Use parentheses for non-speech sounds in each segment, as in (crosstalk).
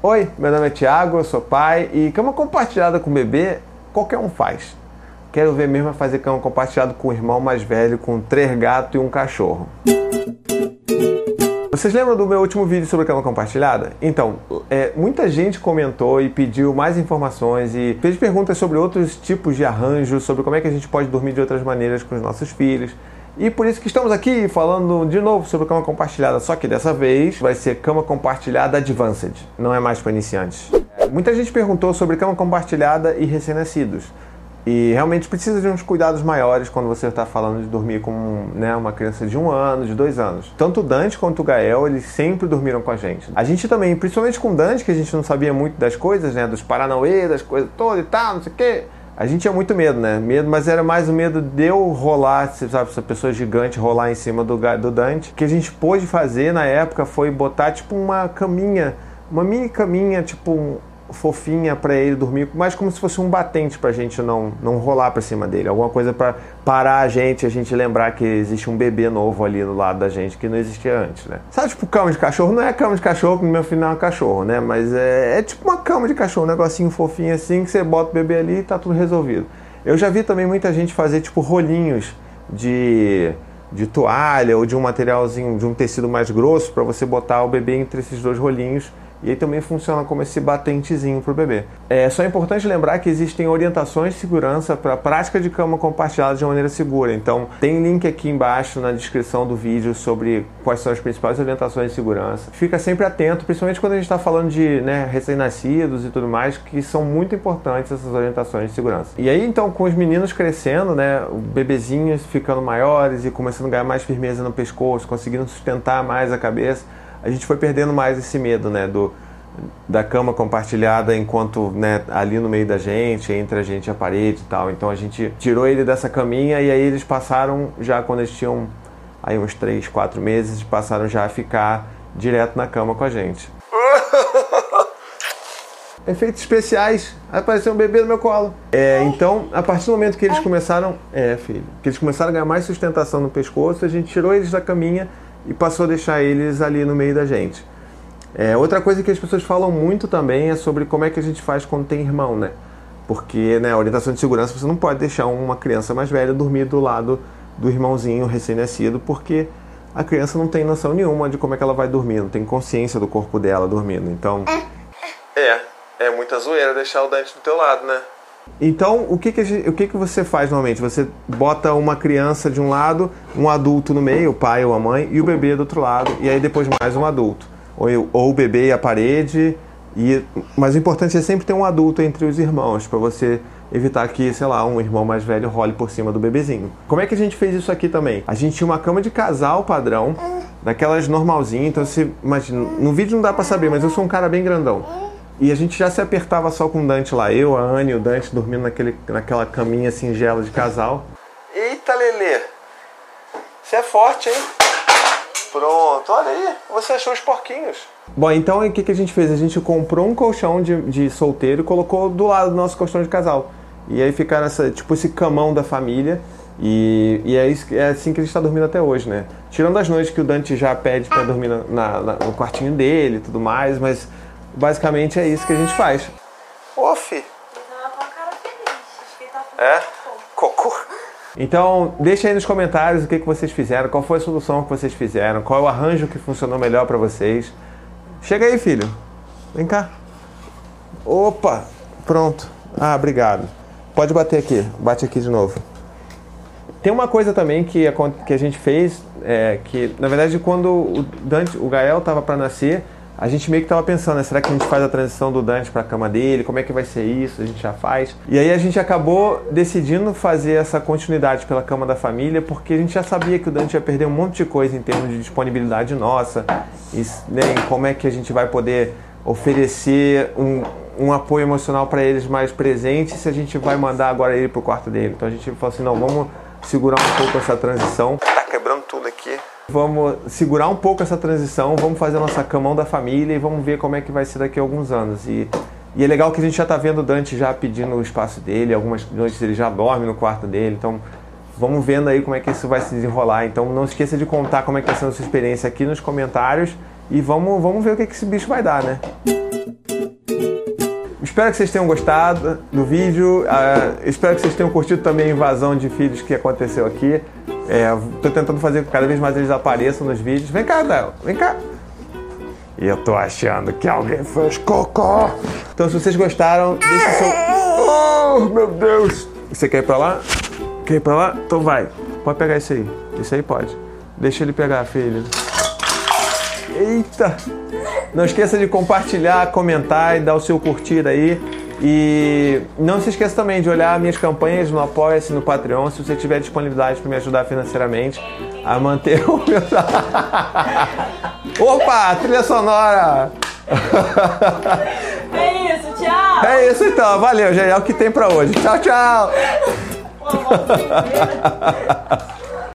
Oi, meu nome é Thiago, eu sou pai e cama compartilhada com bebê qualquer um faz. Quero ver mesmo fazer cama compartilhada com o irmão mais velho, com três gatos e um cachorro. Vocês lembram do meu último vídeo sobre cama compartilhada? Então, é, muita gente comentou e pediu mais informações e fez perguntas sobre outros tipos de arranjos, sobre como é que a gente pode dormir de outras maneiras com os nossos filhos. E por isso que estamos aqui falando de novo sobre cama compartilhada, só que dessa vez vai ser cama compartilhada Advanced, não é mais para iniciantes. Muita gente perguntou sobre cama compartilhada e recém-nascidos. E realmente precisa de uns cuidados maiores quando você está falando de dormir com né, uma criança de um ano, de dois anos. Tanto o Dante quanto o Gael, eles sempre dormiram com a gente. A gente também, principalmente com o Dante, que a gente não sabia muito das coisas, né? Dos Paranauê, das coisas todas e tal, não sei o quê a gente tinha muito medo, né? Medo, mas era mais o medo de eu rolar, sabe, essa pessoa gigante rolar em cima do, do Dante. O que a gente pôde fazer na época foi botar tipo uma caminha, uma mini caminha, tipo fofinha para ele dormir, mais como se fosse um batente pra gente não, não rolar pra cima dele. Alguma coisa para parar a gente, a gente lembrar que existe um bebê novo ali do lado da gente que não existia antes, né? Sabe, tipo, cama de cachorro? Não é cama de cachorro, porque meu final é cachorro, né? Mas é, é tipo uma cama de cachorro, um negocinho fofinho assim, que você bota o bebê ali e tá tudo resolvido. Eu já vi também muita gente fazer, tipo, rolinhos de de toalha ou de um materialzinho, de um tecido mais grosso para você botar o bebê entre esses dois rolinhos e aí também funciona como esse batentezinho para o bebê. É só importante lembrar que existem orientações de segurança para a prática de cama compartilhada de maneira segura. Então, tem link aqui embaixo na descrição do vídeo sobre quais são as principais orientações de segurança. Fica sempre atento, principalmente quando a gente está falando de né, recém-nascidos e tudo mais, que são muito importantes essas orientações de segurança. E aí, então, com os meninos crescendo, né, bebezinhos ficando maiores e começando a ganhar mais firmeza no pescoço, conseguindo sustentar mais a cabeça, a gente foi perdendo mais esse medo, né? Do, da cama compartilhada enquanto né, ali no meio da gente, entre a gente e a parede e tal. Então a gente tirou ele dessa caminha e aí eles passaram, já quando eles tinham aí uns 3, 4 meses, passaram já a ficar direto na cama com a gente. (laughs) Efeitos especiais, apareceu um bebê no meu colo. É, então, a partir do momento que eles começaram, é, filho, que eles começaram a ganhar mais sustentação no pescoço, a gente tirou eles da caminha e passou a deixar eles ali no meio da gente. É, outra coisa que as pessoas falam muito também é sobre como é que a gente faz quando tem irmão, né? Porque, né, orientação de segurança, você não pode deixar uma criança mais velha dormir do lado do irmãozinho recém-nascido, porque a criança não tem noção nenhuma de como é que ela vai dormir, não tem consciência do corpo dela dormindo. Então. É, é muita zoeira deixar o Dante do teu lado, né? Então, o que que, gente, o que que você faz normalmente? Você bota uma criança de um lado, um adulto no meio, o pai ou a mãe, e o bebê do outro lado, e aí depois mais um adulto. Ou, ou o bebê e a parede. E, mas o importante é sempre ter um adulto entre os irmãos, para você evitar que, sei lá, um irmão mais velho role por cima do bebezinho. Como é que a gente fez isso aqui também? A gente tinha uma cama de casal padrão, daquelas normalzinhas, então se imagina, no vídeo não dá para saber, mas eu sou um cara bem grandão. E a gente já se apertava só com o Dante lá, eu, a Anne e o Dante dormindo naquele, naquela caminha singela de casal. Eita, Lelê! Você é forte, hein? Pronto, olha aí, você achou os porquinhos. Bom, então o que, que a gente fez? A gente comprou um colchão de, de solteiro e colocou do lado do nosso colchão de casal. E aí ficaram essa, tipo esse camão da família. E, e é, isso, é assim que a gente está dormindo até hoje, né? Tirando as noites que o Dante já pede para dormir na, na, no quartinho dele e tudo mais, mas Basicamente é isso que a gente faz. Ô, fi. É? Cocô. Então, deixa aí nos comentários o que, que vocês fizeram, qual foi a solução que vocês fizeram, qual é o arranjo que funcionou melhor para vocês. Chega aí, filho. Vem cá. Opa, pronto. Ah, obrigado. Pode bater aqui, bate aqui de novo. Tem uma coisa também que a, que a gente fez, é, que na verdade quando o Dante, o Gael estava para nascer, a gente meio que estava pensando, né, será que a gente faz a transição do Dante para a cama dele? Como é que vai ser isso? A gente já faz. E aí a gente acabou decidindo fazer essa continuidade pela cama da família, porque a gente já sabia que o Dante ia perder um monte de coisa em termos de disponibilidade nossa, e né, como é que a gente vai poder oferecer um, um apoio emocional para eles mais presente se a gente vai mandar agora ele para o quarto dele. Então a gente falou assim, não, vamos segurar um pouco essa transição. Tá aqui. Vamos segurar um pouco essa transição, vamos fazer a nossa camão da família e vamos ver como é que vai ser daqui a alguns anos. E, e é legal que a gente já está vendo o Dante já pedindo o espaço dele, algumas noites ele já dorme no quarto dele, então vamos vendo aí como é que isso vai se desenrolar. Então não esqueça de contar como é que está sendo a sua experiência aqui nos comentários e vamos, vamos ver o que, que esse bicho vai dar, né? espero que vocês tenham gostado do vídeo. Uh, espero que vocês tenham curtido também a invasão de filhos que aconteceu aqui. É, tô tentando fazer que cada vez mais eles apareçam nos vídeos. Vem cá, Del, vem cá. E eu tô achando que alguém fez cocô. Então, se vocês gostaram, deixa seu. Oh, meu Deus! Você quer ir pra lá? Quer ir pra lá? Então vai. Pode pegar esse aí. Esse aí pode. Deixa ele pegar, filho. Eita! Não esqueça de compartilhar, comentar e dar o seu curtir aí. E não se esqueça também de olhar minhas campanhas no Apoia-se no Patreon, se você tiver disponibilidade para me ajudar financeiramente a manter (laughs) o meu. Opa, trilha sonora! É isso, tchau! É isso então, valeu, já é o que tem para hoje. Tchau, tchau!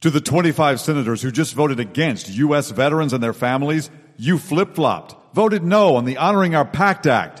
to the 25 senators who just voted against U.S. veterans and their families, you flip flopped, voted no on the Honoring Our Pact Act.